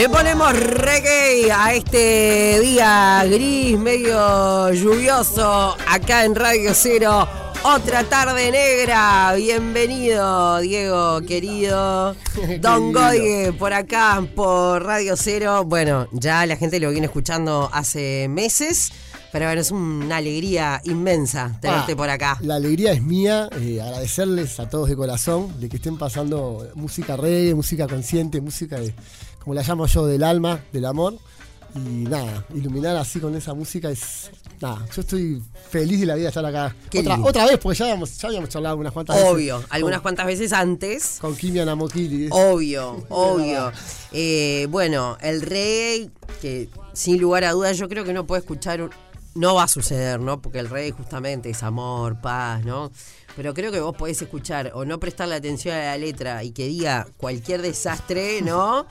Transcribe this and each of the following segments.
Le ponemos reggae a este día gris, medio lluvioso, acá en Radio Cero. Otra tarde negra. Bienvenido, Diego, querido. Don Goye, por acá, por Radio Cero. Bueno, ya la gente lo viene escuchando hace meses. Pero bueno, es una alegría inmensa tenerte Ah, por acá. La alegría es mía, eh, agradecerles a todos de corazón de que estén pasando música reggae, música consciente, música de, como la llamo yo, del alma, del amor. Y nada, iluminar así con esa música es. Nada, yo estoy feliz de la vida de estar acá. Otra, otra vez, porque ya habíamos, ya habíamos charlado unas cuantas veces. Obvio, algunas cuantas veces antes. Con, Kimia Namokili. Obvio, obvio. Eh, bueno, el reggae, que sin lugar a dudas yo creo que no puede escuchar, un- no va a suceder, ¿no? Porque el reggae justamente es amor, paz, ¿no? Pero creo que vos podés escuchar o no prestarle atención a la letra y que diga cualquier desastre, ¿no?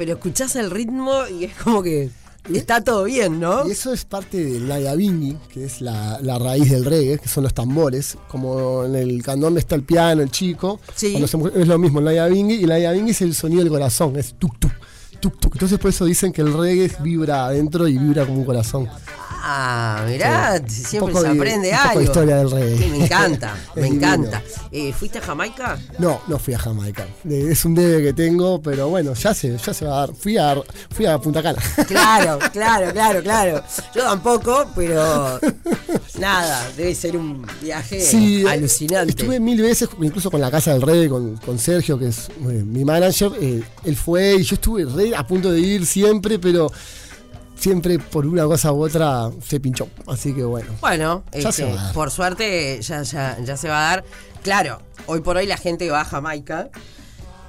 Pero escuchás el ritmo y es como que está todo bien, ¿no? Y eso es parte del Nayabingi, que es la, la raíz del reggae, que son los tambores. Como en el candombe está el piano, el chico. Sí. se es lo mismo el Nayabingi. Y el Nayabingi es el sonido del corazón, es tuk tuk. Tuk tuk. Entonces por eso dicen que el reggae vibra adentro y vibra como un corazón. Ah, mirá, siempre poco se de- aprende un poco algo. historia del reggae. Que me encanta, me divino. encanta. Eh, ¿Fuiste a Jamaica? No, no fui a Jamaica. Es un debe que tengo, pero bueno, ya se, ya se va a dar. Fui a, fui a Punta Cana. Claro, claro, claro, claro. Yo tampoco, pero nada, debe ser un viaje Sí, eh, alucinante. Estuve mil veces, incluso con la Casa del Rey, con, con Sergio, que es eh, mi manager. eh, él fue y yo estuve re a punto de ir siempre, pero siempre por una cosa u otra se pinchó. Así que bueno. Bueno, Ya este, por suerte ya, ya, ya se va a dar. Claro, hoy por hoy la gente va a Jamaica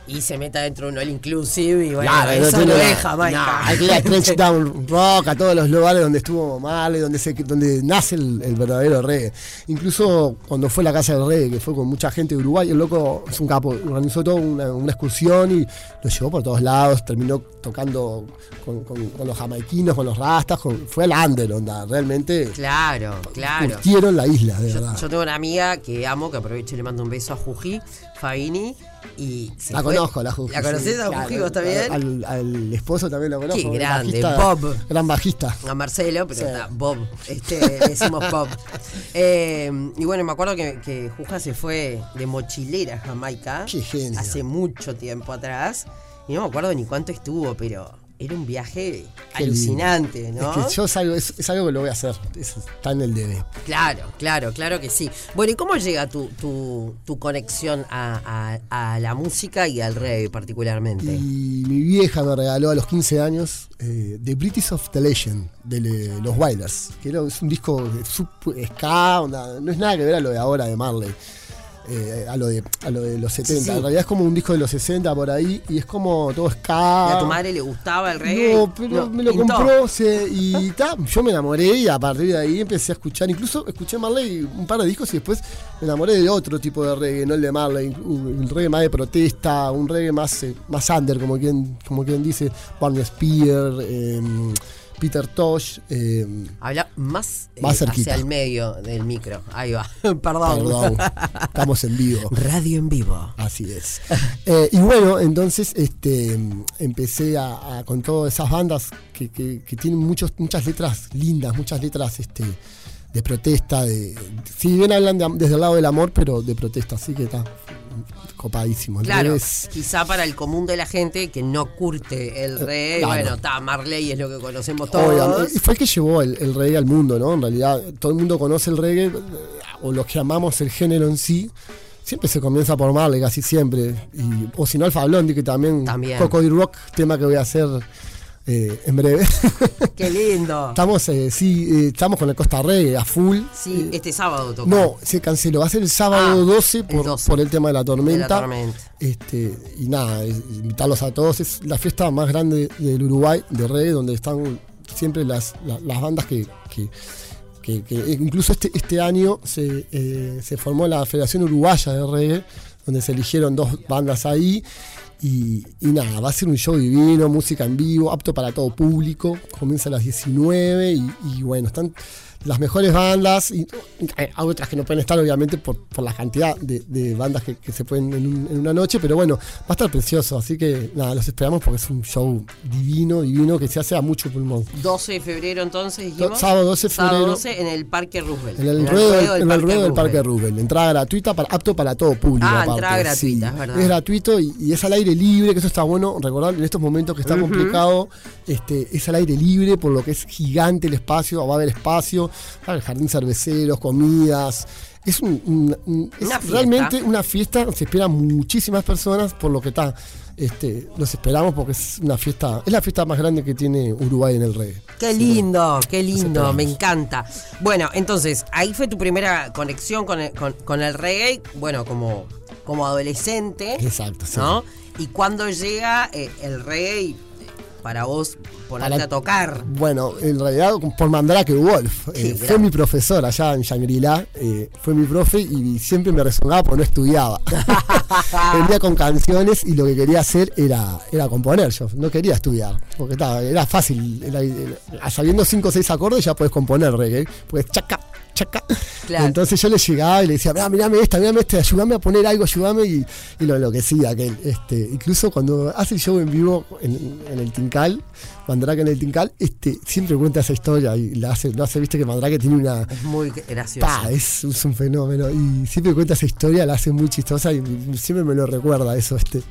y se mete dentro de un all inclusive y bueno, Claro, eso no, tiene es nada. Jamaica. No, hay que ir a Trench Down Rock, a todos los lugares donde estuvo Marley, donde, se, donde nace el, el verdadero reggae. Incluso cuando fue la Casa del Reggae, que fue con mucha gente de Uruguay, el loco es un capo, organizó toda una, una excursión y lo llevó por todos lados, terminó tocando con, con- con los jamaiquinos, con los rastas, con- fue al under, onda, realmente Claro, claro. curtieron la isla, de Yo, verdad. yo tengo una amiga que amo, que aprovecho y le mando un beso a Juji, Fabini, y se la fue- conozco, la Juji. ¿La conoces a claro, Juji vos también? Al, al esposo también lo conozco. Qué grande, bajista- Bob. Gran bajista. a Marcelo, pero Sí. está Bob, este, decimos Bob. Eh, y bueno, me acuerdo que, que Juja se fue de mochilera a Jamaica Qué genio. hace mucho tiempo atrás. Y no me acuerdo ni cuánto estuvo, pero era un viaje Qué alucinante, ¿no? Es que yo salgo, es, es algo que lo voy a hacer. Es- está en el DB. Claro, claro, claro que sí. Bueno, ¿y cómo llega tu, tu, tu conexión a, a- a la música y al reggae particularmente? Y mi vieja me regaló a los 15 años eh, The British of the Legend de le- los Wailers. Que era- es un disco de sub ska, no es nada que ver a lo de ahora de Marley. Eh, a, lo de, a lo de los 70. Sí. En realidad es como un disco de los 60 por ahí y es como todo ¿Y ska. ¿A tu madre le gustaba el reggae? No, pero No, me lo pintó. compró se- y ta, yo me enamoré y a partir de ahí empecé a escuchar. Incluso escuché Marley un par de discos y después me enamoré de otro tipo de reggae, no el de Marley, un, un reggae más de protesta, un reggae más, eh, más under, como quien, como quien dice, Barney Spear, eh, Peter Tosh. eh, Habla más, eh, Más cerquita. hacia el medio del micro. Ahí va. Perdón. perdón, estamos en vivo. Radio en vivo. Así es. Eh, y bueno, entonces este, empecé a, a- con todas esas bandas que, que- que tienen muchos, muchas letras lindas, muchas letras este, de protesta. De, si bien hablan de- desde el lado del amor, pero de protesta, así que está copadísimo. Claro, quizá para el común de la gente que no curte el reggae, Eh, claro. bueno, está Marley es lo que conocemos todos. fue el que llevó el, el reggae al mundo, ¿no? En realidad, todo el mundo conoce el reggae, eh, o los que amamos el género en sí. Siempre se comienza por Marley, casi siempre. Y, o si no, Alfa Blondie, que también. También. Coco y Rock, tema que voy a hacer eh, en breve. Qué lindo. estamos, eh, sí, eh, estamos con el Costa Reggae a full. Sí, Eh, este sábado toca. no, se canceló. Va a ser el sábado Ah, 12, el por, 12. por el tema de la De tormenta. la tormenta. Este, y nada, es- invitarlos a todos. Es la fiesta más grande del Uruguay de reggae, donde están siempre las, la- las bandas que, que- que- que- incluso este, este año se, eh, se formó la Federación Uruguaya de Reggae, donde se eligieron dos bandas ahí. Y, nada, va a ser un show divino, música en vivo, apto para todo público. Comienza a las 19 y, y bueno, están las mejores bandas, y, hay otras que no pueden estar obviamente por, la cantidad de, bandas que, se pueden en, una noche, pero bueno, va a estar precioso, así que nada, los esperamos porque es un show divino, divino, que se hace a mucho pulmón. 12 de febrero entonces, Sábado 12 de febrero. 12 en el Parque Roosevelt. En el, ruedo, del, en el Parque Roosevelt. Entrada gratuita, para, apto para todo público. Ah, entrada gratuita, es verdad. Es gratuito y, es al aire libre, que eso está bueno recordar en estos momentos que está complicado, este, es al aire libre, por lo que es gigante el espacio, va a haber espacio, jardín cerveceros, comidas. Es, realmente una fiesta, se esperan muchísimas personas por lo que está. Este, los esperamos porque es una fiesta, es la fiesta más grande que tiene Uruguay en el reggae. Qué lindo, qué lindo, me encanta. Bueno, entonces, ahí fue tu primera conexión con el, con, el reggae, bueno, como, como adolescente. Exacto, ¿no? Y cuando llega eh, el reggae para vos ponerte a tocar? Bueno, en realidad por Mandrake Wolf. Eh, fue mi profesor allá en Shangri-La, eh, fue mi profe y siempre me resonaba porque no estudiaba. Venía con canciones y lo que quería hacer era, era componer. Yo no quería estudiar, porque estaba, era fácil. sabiendo cinco o seis acordes ya puedes componer reggae, pues chaca, chaca. Entonces yo le llegaba y le decía, mirame esta, mirame esta, ayúdame a poner algo, ayúdame y, y lo enloquecía aquel. Este, incluso cuando hace el show en vivo en, en el Tincal, Mandrake en el Tincal, este, siempre cuenta esa historia y la hace, lo hace, viste que Mandrake tiene una. Es muy gracioso. es, un fenómeno. Y siempre cuenta esa historia, la hace muy chistosa y siempre me lo recuerda eso. Este,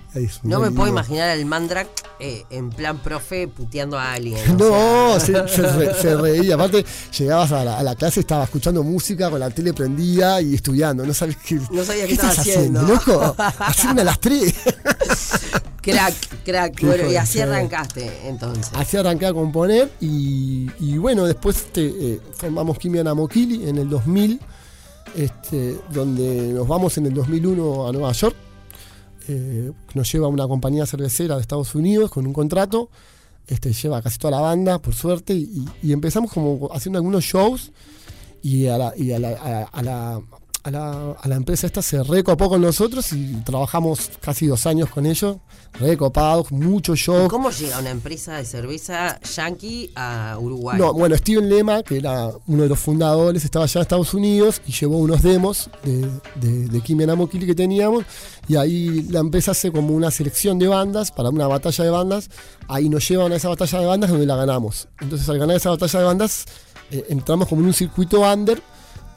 no me puedo imaginar al Mandrake eh, en plan profe puteando a alguien. No, se, reía. Aparte, llegabas a la, a la, clase, estaba escuchando música con la tele prendida y estudiando. No sabes qué. No sabía qué, estás haciendo. loco. Haciendo a las tres. Crack, crack. Bueno, y así arrancaste entonces. Así arranqué a componer y, bueno, después este, eh, formamos Kimia Namokili en el 2000, este, donde nos vamos en el 2001 a Nueva York. Eh, nos lleva una compañía cervecera de Estados Unidos con un contrato. Este, lleva casi toda la banda, por suerte, y, empezamos como haciendo algunos shows y a la, y a la a la, a la, empresa esta se recopó con nosotros y trabajamos casi dos años con ellos, recopados, mucho show. ¿Cómo llega una empresa de cerveza yankee a Uruguay? No, bueno, Steven Lema, que era uno de los fundadores, estaba allá en Estados Unidos y llevó unos demos de, de, de Kimi que teníamos y ahí la empresa hace como una selección de bandas para una batalla de bandas. Ahí nos llevan a esa batalla de bandas donde la ganamos. Entonces al ganar esa batalla de bandas eh, entramos como en un circuito under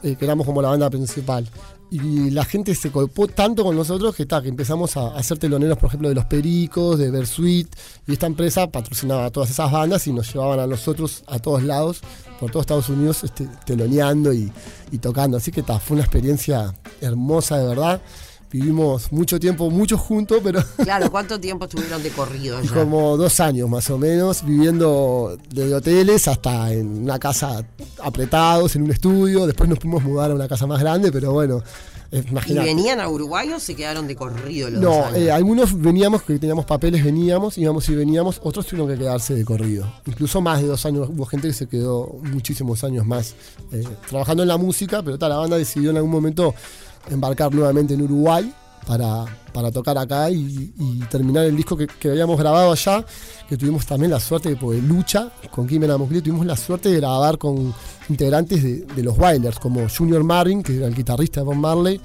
eh, que éramos como la banda principal. Y la gente se colpó tanto con nosotros que, que empezamos a hacer teloneros, por ejemplo, de Los Pericos, de Versuit, y esta empresa patrocinaba a todas esas bandas y nos llevaban a nosotros a todos lados, por todos Estados Unidos, este, teloneando y, y tocando. Así que fue una experiencia hermosa, de verdad vivimos mucho tiempo, mucho juntos, pero... Claro, ¿cuánto tiempo estuvieron de corrido ya? Como dos años más o menos, viviendo desde hoteles hasta en una casa apretados, en un estudio, después nos pudimos mudar a una casa más grande, pero bueno... ¿Y venían a Uruguay o se quedaron de corrido los No, eh, algunos veníamos, que teníamos papeles, veníamos, íbamos y veníamos, otros tuvieron que quedarse de corrido. Incluso más de dos años, hubo gente que se quedó muchísimos años más eh, trabajando en la música, pero tal, la banda decidió en algún momento embarcar nuevamente en Uruguay para, para tocar acá y, terminar el disco que, habíamos grabado allá, que tuvimos también la suerte de poder lucha con Kim Mosquito, tuvimos la suerte de grabar con integrantes de, los Wailers, como Junior Marvin, que era el guitarrista de Bob Marley,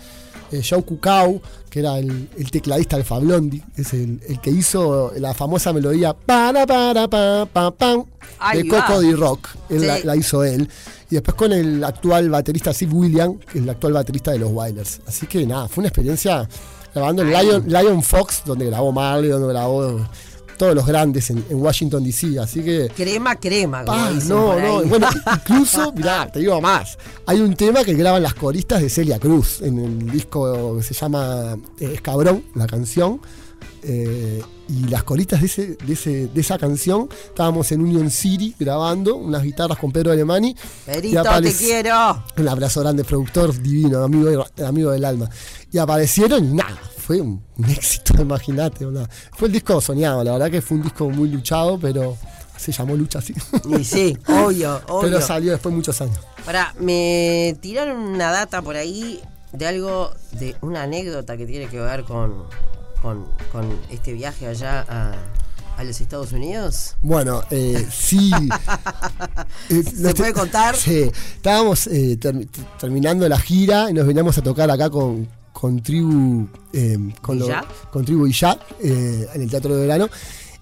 eh, Joe Cucao, que era el, tecladista de Fablondi, es el, que hizo la famosa melodía para para pa pa pam de Coco Rock, la, hizo él. Y después con el actual baterista Steve William, que es el actual baterista de los Wailers. Así que nada, fue una experiencia grabando en Lion, Lion Fox, donde grabó Marley, donde grabó todos los grandes en, Washington DC, así que... Crema, crema. no, no, bueno, incluso, mirá, te digo más, hay un tema que graban las coristas de Celia Cruz en el disco que se llama eh, Escabrón, la canción, eh, y las coristas de, ese, de, de, esa canción, estábamos en Union City grabando unas guitarras con Pedro Alemani. Perito, te quiero. Un abrazo grande, productor divino, amigo, amigo del alma. Y aparecieron y nada, fue un, éxito, imagínate. Fue el disco soñado, la verdad que fue un disco muy luchado, pero se llamó Lucha así. Y sí, obvio, obvio. Pero salió después de muchos años. Ahora, me tiraron una data por ahí de algo, de una anécdota que tiene que ver con, con, este viaje allá a, a los Estados Unidos? Bueno, eh, sí. Eh, ¿Se puede contar? Sí. Estábamos eh, ter- terminando la gira y nos veníamos a tocar acá con, con Tribu. eh, con, con Tribu y ya en el Teatro de Verano.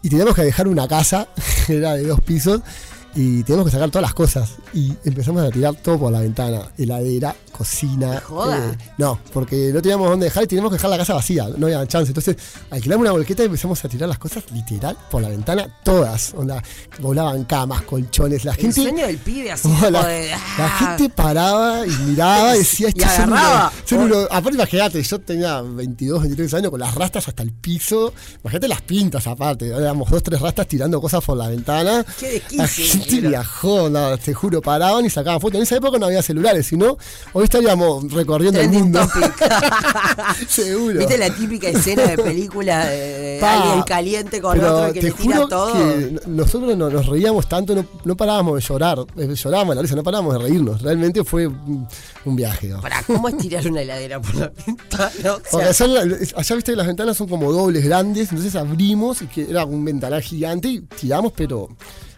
Y teníamos que dejar una casa, que era de dos pisos, y teníamos que sacar todas las cosas. Y empezamos a tirar todo por la ventana: heladera, cocina. ¿Me joda? eh, no, porque no teníamos dónde dejar y teníamos que dejar la casa vacía, no había chance. Entonces alquilamos una volqueta y empezamos a tirar las cosas literal por la ventana, todas. Onda, volaban camas, colchones, la El gente. sueño del pibe así Oh, como la, de, la ah, gente paraba y miraba y decía, Y "Estos son agarraba. unos- son unos-". Aparte, imagínate, yo tenía 22, 23 años con las rastas hasta el piso. Imagínate las pintas aparte. Éramos dos, tres rastas tirando cosas por la ventana. Qué desquicio, La gente viajó, no, te juro, paraban y sacaban fotos. En esa época no había celulares, sino hoy estaríamos recorriendo el mundo. Seguro. ¿Viste la típica escena de película de Pa, alguien caliente con otro que te le tira juro todo? que nosotros no- nos reíamos tanto, no, no parábamos de llorar, eh, llorábamos a la risa, no parábamos de reírnos. Realmente fue un, viaje. ¿no? Pará, ¿cómo es tirar una heladera por la ventana? O sea, la- allá viste que las ventanas son como dobles grandes, entonces abrimos y que era un ventanal gigante y tiramos, pero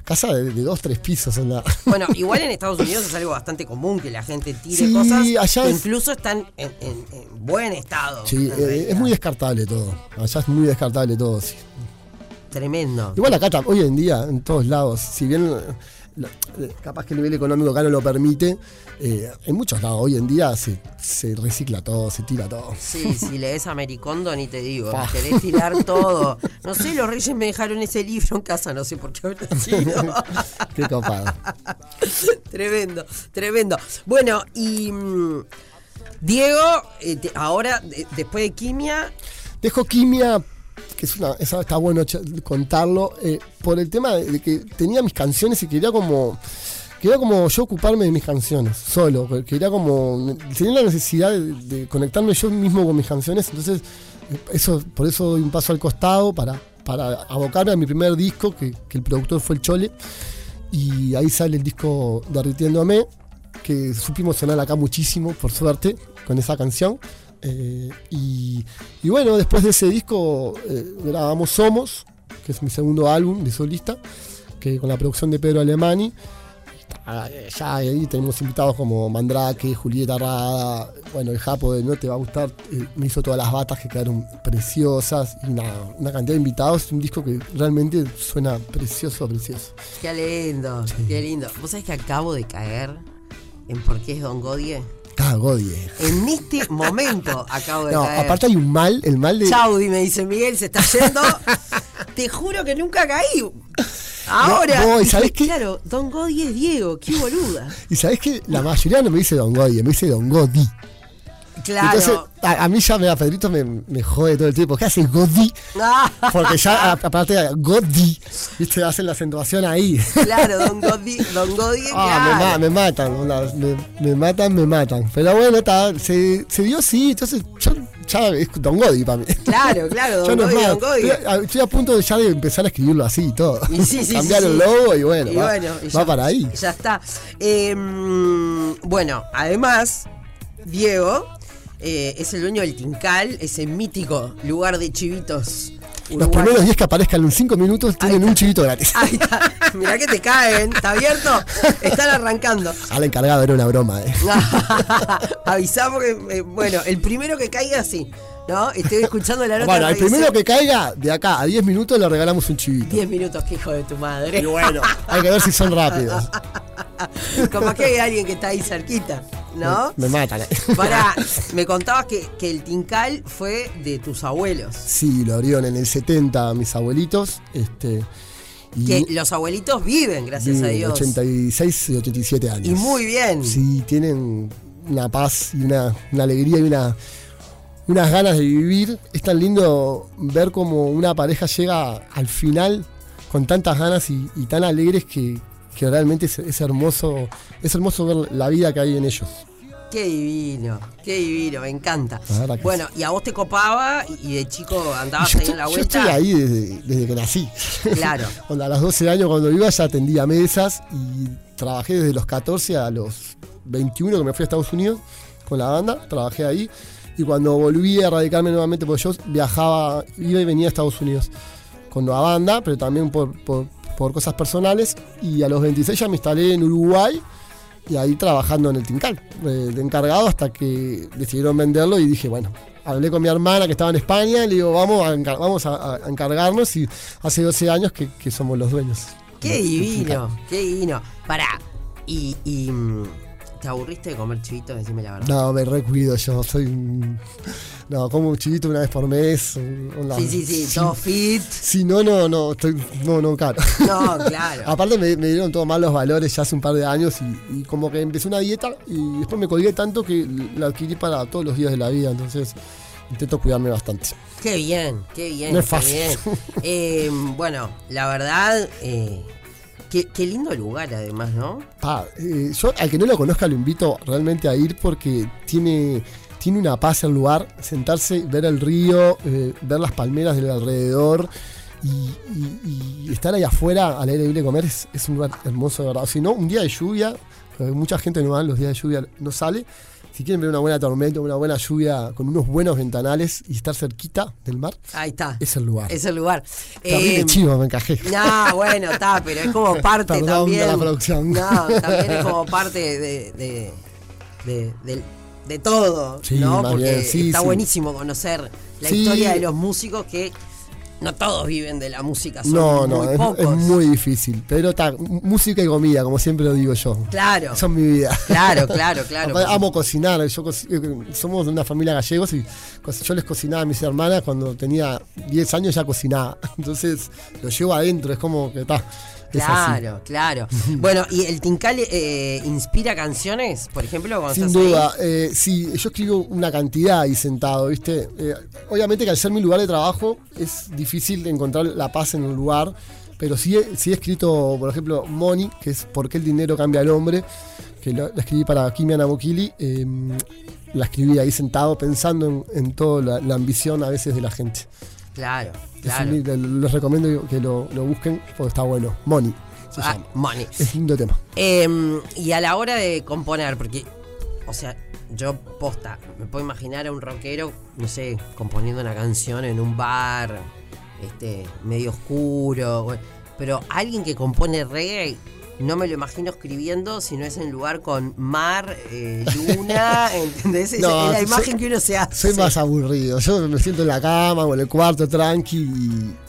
casa de, de dos, tres pisos. onda. Bueno, igual en Estados Unidos es algo bastante común que la gente tire Sí, cosas allá que es- incluso están en, en- en buen estado. Sí, en eh, es muy descartable todo. Allá es muy descartable todo. sí. Tremendo. Igual acá hoy en día, en todos lados, si bien capaz que el nivel económico acá no lo permite, eh, en muchos lados hoy en día se, se recicla todo, se tira todo. Sí, si lees Americondo ni te digo, Pa. querés tirar todo. No sé, los reyes me dejaron ese libro en casa, no sé por qué habrá sido. Qué copado. tremendo, tremendo. Bueno, y mm, Diego, eh, te- ahora, de- después de quimia, Dejo quimia, que es una, está bueno contarlo, eh, por el tema de, que tenía mis canciones y quería como. Quería como yo ocuparme de mis canciones, solo. Quería como. Tenía la necesidad de, de conectarme yo mismo con mis canciones. Entonces, eh, eso, por eso doy un paso al costado para, para abocarme a mi primer disco, que, que el productor fue el Chole. Y ahí sale el disco Derritiéndome, que supimos sonar acá muchísimo, por suerte, con esa canción. Eh, y, y bueno, después de ese disco eh, grabamos Somos, que es mi segundo álbum de solista, que con la producción de Pedro Alemani. Eh, Ya ahí tenemos invitados como Mandrake, Julieta Rada, bueno, el Japo de No Te Va a Gustar, eh, me hizo todas las batas que quedaron preciosas, y una, una cantidad de invitados, un disco que realmente suena precioso, precioso. qué lindo, qué lindo. ¿Vos sabés que acabo de caer en por qué es Don Godie? Ah, Godie. En este momento acabo de No, caer. aparte hay un mal, el mal de... Chaudi me dice Miguel, se está yendo. Te juro que nunca caí. Ahora. No, no, ¿y dije, sabés qué? Claro, Don Godie es Diego, qué boluda. Y sabés que la mayoría no me dice Don Godie, me dice Don Godi. Claro. Entonces, a, a mí ya me da Pedrito me, me jode todo el tiempo. ¿Qué hace Godi? Porque ya, a- aparte de Godi, viste, hacen la acentuación ahí. claro, Don Godie, Don Godie, Ah, me, claro. me matan, onda, me, me matan, me matan. Pero bueno, está, se, se dio sí, entonces yo ya es Don Godi para mí. Claro, claro, Don no más. Don Godie. Estoy, a- estoy a punto de ya de empezar a escribirlo así y todo. Y sí, sí, Cambiar sí, el logo y bueno, Y va, bueno, y va ya- para ahí. Ya está. Eh, bueno, además, Diego eh, es el dueño del Tincal, ese mítico lugar de chivitos. Los primeros 10 que aparezcan en 5 minutos tienen un chivito gratis. Ahí está. Mirá que te caen, ¿está abierto? Están arrancando. Al encargado era una broma, eh. Avisá porque, eh, bueno, el primero que caiga, sí. ¿No? Estoy escuchando la nota. Bueno, de al primero que caiga, de acá a 10 minutos le regalamos un chivito. 10 minutos, que hijo de tu madre. Y bueno, hay que ver si son rápidos. Como que hay alguien que está ahí cerquita, ¿no? Me matan. eh. Me contabas que, que el Tincal fue de tus abuelos. Sí, lo abrieron en el 70 mis abuelitos. Este, y Que los abuelitos viven, gracias a Dios. 86 y 87 años. Y muy bien. Sí, tienen una paz y una, una alegría y una, unas ganas de vivir. Es tan lindo ver cómo una pareja llega al final con tantas ganas y, y tan alegres que, que realmente es, es hermoso es hermoso ver la vida que hay en ellos. Qué divino, qué divino, me encanta. Bueno, y a vos te copaba y de chico andabas yo, ahí en la yo vuelta. estoy ahí desde, desde que nací. Claro. Onda, a los 12 años cuando iba ya atendía mesas y trabajé desde los 14 a los 21 que me fui a Estados Unidos con la banda, trabajé ahí y cuando volví a radicarme nuevamente, porque yo viajaba, iba y venía a Estados Unidos. con la banda, pero también por, por, por cosas personales. Y a los 26 ya me instalé en Uruguay y ahí trabajando en el Tincal, eh, de encargado hasta que decidieron venderlo y dije, bueno, hablé con mi hermana que estaba en España y le digo, vamos a, encar- vamos a, a encargarnos y hace 12 años que, que somos los dueños. Qué divino, qué divino. Pará, y, y, mm, ¿te aburriste de comer chivito? Decime la verdad. No, me recuido yo, soy un... No, como un chivito una vez por mes. un- Sí, sí, sí, si- todo fit. Si no, no, no, estoy, no, no, claro. No, claro. Aparte me, me dieron todos mal los valores ya hace un par de años y, y como que empecé una dieta y después me colgué tanto que la adquirí para todos los días de la vida, entonces intento cuidarme bastante. Qué bien, qué bien. No es qué fácil. bien. Eh, bueno, la verdad, eh, qué, lindo lugar además, ¿no? Eh, yo al que no lo conozca lo invito realmente a ir porque tiene, tiene una paz el lugar, sentarse, ver el río, eh, ver las palmeras del alrededor y, y- y estar ahí afuera al aire libre comer es, un lugar hermoso de verdad. Si no, un día de lluvia, mucha gente no va, los días de lluvia no sale. Si quieren ver una buena tormenta, una buena lluvia con unos buenos ventanales y estar cerquita del mar, Ahí está. es el lugar. Es el lugar. Terrible Eh, chivo, me encajé. No, bueno, está, pero es como parte Perdón también. de la producción. No, también es como parte de, de, de, de- de todo, Sí, ¿no? Porque bien, sí, está sí. buenísimo conocer la historia de los músicos que no todos viven de la música, son No, no, muy es, pocos. es muy difícil. Pero está, música y comida, como siempre lo digo yo. Claro, es mi vida. claro, claro, claro. Aparte, Amo cocinar. Yo co- eh, somos de una familia gallegos y yo les cocinaba a mis hermanas cuando tenía 10 años ya cocinaba. Entonces lo llevo adentro, es como que está. Es así. Claro, claro. Bueno, ¿y el Tincal eh, inspira canciones, por ejemplo, cuando Sin duda, eh, sí, yo escribo una cantidad ahí sentado, ¿viste? Eh, obviamente que al ser mi lugar de trabajo es difícil encontrar la paz en un lugar, pero sí, he- sí he escrito, por ejemplo, Money, que es ¿Por qué el dinero cambia al hombre? Que lo- la escribí para Kimi Anabokili. eh, la escribí ahí sentado pensando en, en toda la, la ambición a veces de la gente. Claro, claro. un les recomiendo que lo, lo busquen porque está bueno. Money se Ah, llama. money. Es lindo tema. Eh, y a la hora de componer, porque, o sea, yo posta, me puedo imaginar a un rockero, no sé, componiendo una canción en un bar, este, medio oscuro, pero alguien que compone reggae, no me lo imagino escribiendo si no es en lugar con mar, eh, luna, ¿entendés? Es, No, es la soy- imagen que uno se hace. Soy más aburrido. Yo me siento en la cama o en el cuarto tranqui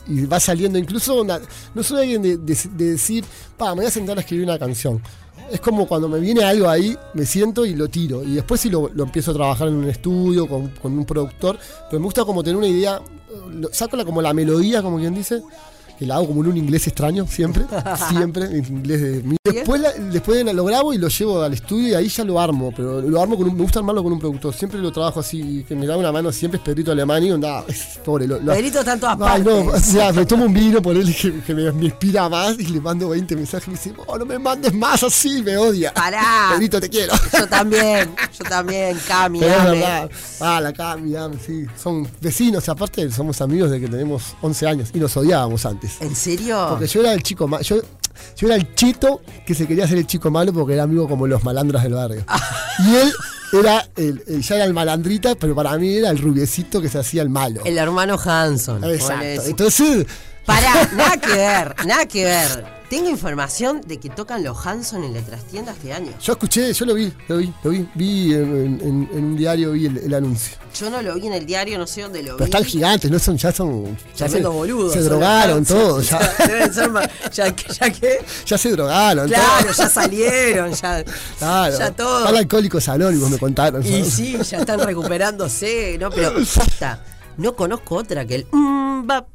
y, y va saliendo. Incluso una- no soy alguien de, de- de decir, pa, me voy a sentar a escribir una canción. Es como cuando me viene algo ahí, me siento y lo tiro. Y después sí lo, lo empiezo a trabajar en un estudio con, con un productor. Pero me gusta como tener una idea, saco la, como la melodía, como quien dice. Que la hago como en un inglés extraño, siempre, siempre, en inglés de mí. Después, la- después lo grabo y lo llevo al estudio y ahí ya lo armo, pero lo armo con un, me gusta armarlo con un productor. Siempre lo trabajo así, que me da una mano siempre es Pedrito Alemán y onda, es pobre. Lo, lo- Pedrito está en todas Ay, no, o partes. sea, me tomo un vino por él que, que me, me inspira más y le mando 20 mensajes y me dice, oh, no me mandes más así, me odia. Pará. Pedrito, te quiero. Yo también, yo también, Cami, Pero es verdad. Ah, la Cami, sí. Son vecinos, aparte somos amigos de que tenemos 11 años y nos odiábamos antes. ¿En serio? Porque yo era el chico malo. Yo, yo era el chito que se quería hacer el chico malo porque era amigo como los malandras del barrio. y él era el, el- ya era el malandrita, pero para mí era el rubiecito que se hacía el malo. El hermano Hanson. Exacto. Entonces, Pará, nada que ver, nada que ver. Tengo información de que tocan los Hanson en la trastienda este año. yo escuché, yo lo vi, lo vi, lo vi. Vi en, en- en un diario, vi el, el anuncio. Yo no lo vi en el diario, no sé dónde lo vi. Pero están gigantes, no son, ya son. Ya se, boludos. se drogaron todos, ya, Deben ser más- ya, ya ya se drogaron. Claro, ya salieron, ya. Claro. Ya todo. Están alcohólicos anónimos, me contaron. Y ¿sabes? sí, ya están recuperándose, ¿no? Pero posta, no conozco otra que el. mm, bap,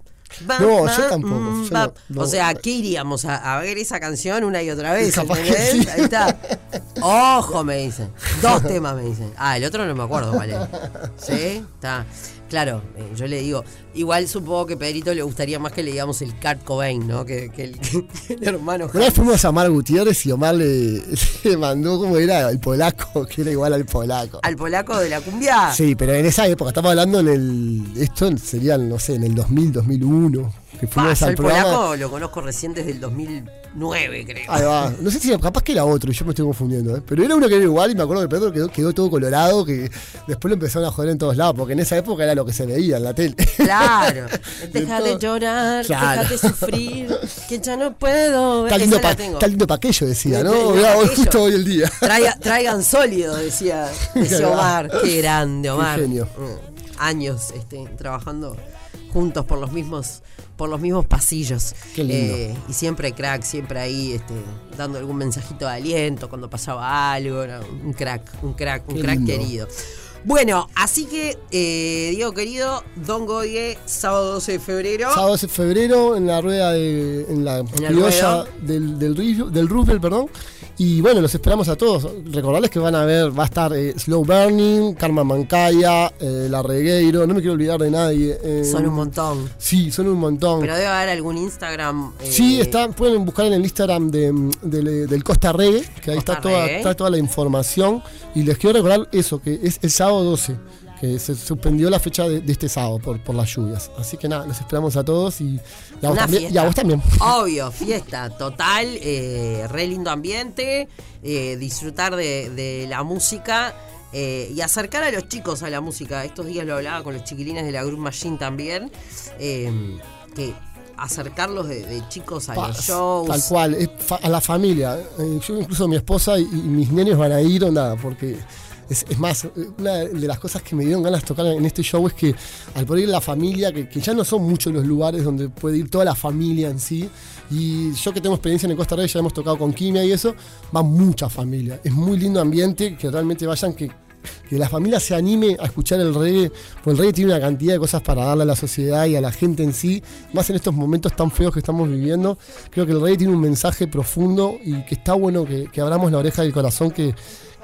No, yo tampoco, mm, yo bap. no- O sea, ¿qué iríamos a, a ver esa canción una y otra vez? Ahí está. Ojo, me dicen. Dos temas me dicen. Ah, el otro no me acuerdo cuál es. ¿Sí? Está. Claro, eh, yo le digo, igual supongo que Pedrito le gustaría más que le digamos el Kurt Cobain, ¿no? Que, que el, que el hermano Una vez fuimos a Mar Gutiérrez y Omar le, le mandó como era el polaco, que era igual al polaco. al polaco de la cumbia. Sí, pero en esa época, estamos hablando en el. Esto sería, no sé, en el 2000, 2001. Que fuimos Ah, al programa. polaco lo conozco recién desde el 2009, creo. Ahí va. No sé si capaz que era otro, y yo me estoy confundiendo, ¿eh? Pero era uno que era igual y me acuerdo que Pedro quedó, quedó todo colorado, que después lo empezaron a joder en todos lados, porque en esa época era lo que se veía en la tele. Claro. Deja de llorar, Claro. deja de sufrir, que ya no puedo. Está lindo, pa- está lindo pa' aquello, decía, ¿no? Mirá, hoy, justo hoy el día. Traiga- traigan sólido, decía, decía Omar. Qué grande, Omar. genio. Mm, Años este, trabajando juntos por los mismos por los mismos pasillos. Qué lindo. Eh, y siempre crack, siempre ahí este, dando algún mensajito de aliento cuando pasaba algo. un crack, un crack, un Qué crack lindo. querido. Bueno, así que, eh, Diego querido, Don Goye, sábado 12 de febrero. Sábado 12 de febrero en la rueda de. en la criolla ruedo. del, del, del Roosevelt, perdón. Y bueno, los esperamos a todos. Recordarles que van a ver, va a estar eh, Slow Burning, Karma Mancaya, eh, La Regueiro, no me quiero olvidar de nadie. eh, Son un montón. Sí, son un montón. Pero debe haber algún Instagram. eh, Sí, está, pueden buscar en el Instagram de- del, del Costa Reggae, que ahí está toda, está toda la información. Y les quiero recordar eso, que es el sábado 12, se suspendió la fecha de, de este sábado por, por las lluvias. Así que nada, los esperamos a todos y, y a, vos también, y a fiesta. vos también. Obvio, fiesta total, eh, re lindo ambiente, eh, disfrutar de, de la música eh, y acercar a los chicos a la música. Estos días lo hablaba con los chiquilines de la Group Machine también, eh, que acercarlos de, de chicos a los shows. Tal cual, es fa- a la familia. Yo incluso mi esposa y, y mis nenes van a ir, onda, porque es, más, una de las cosas que me dieron ganas de tocar en este show es que al poder ir la familia, que, que ya no son muchos los lugares donde puede ir toda la familia en sí, y yo que tengo experiencia en Costa Rica, ya hemos tocado con Quimia y eso, va mucha familia. Es muy lindo ambiente, que realmente vayan, que que la familia se anime a escuchar el reggae, porque el reggae tiene una cantidad de cosas para darle a la sociedad y a la gente en sí, más en estos momentos tan feos que estamos viviendo. Creo que el reggae tiene un mensaje profundo y que está bueno que, que abramos la oreja del corazón que,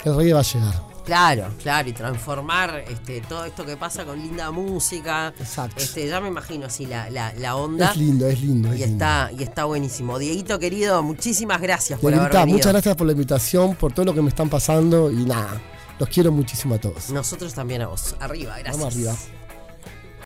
que el reggae va a llegar. Claro, claro, y transformar este, todo esto que pasa con linda música. Exacto. Este, ya me imagino así la, la, la onda. Es lindo, es lindo. Es Y lindo. está, y está buenísimo. Dieguito querido, muchísimas gracias por haber Negrita, venido. muchas gracias por la invitación, por todo lo que me están pasando y nada, los quiero muchísimo a todos. Nosotros también a vos. Arriba, gracias. Vamos arriba.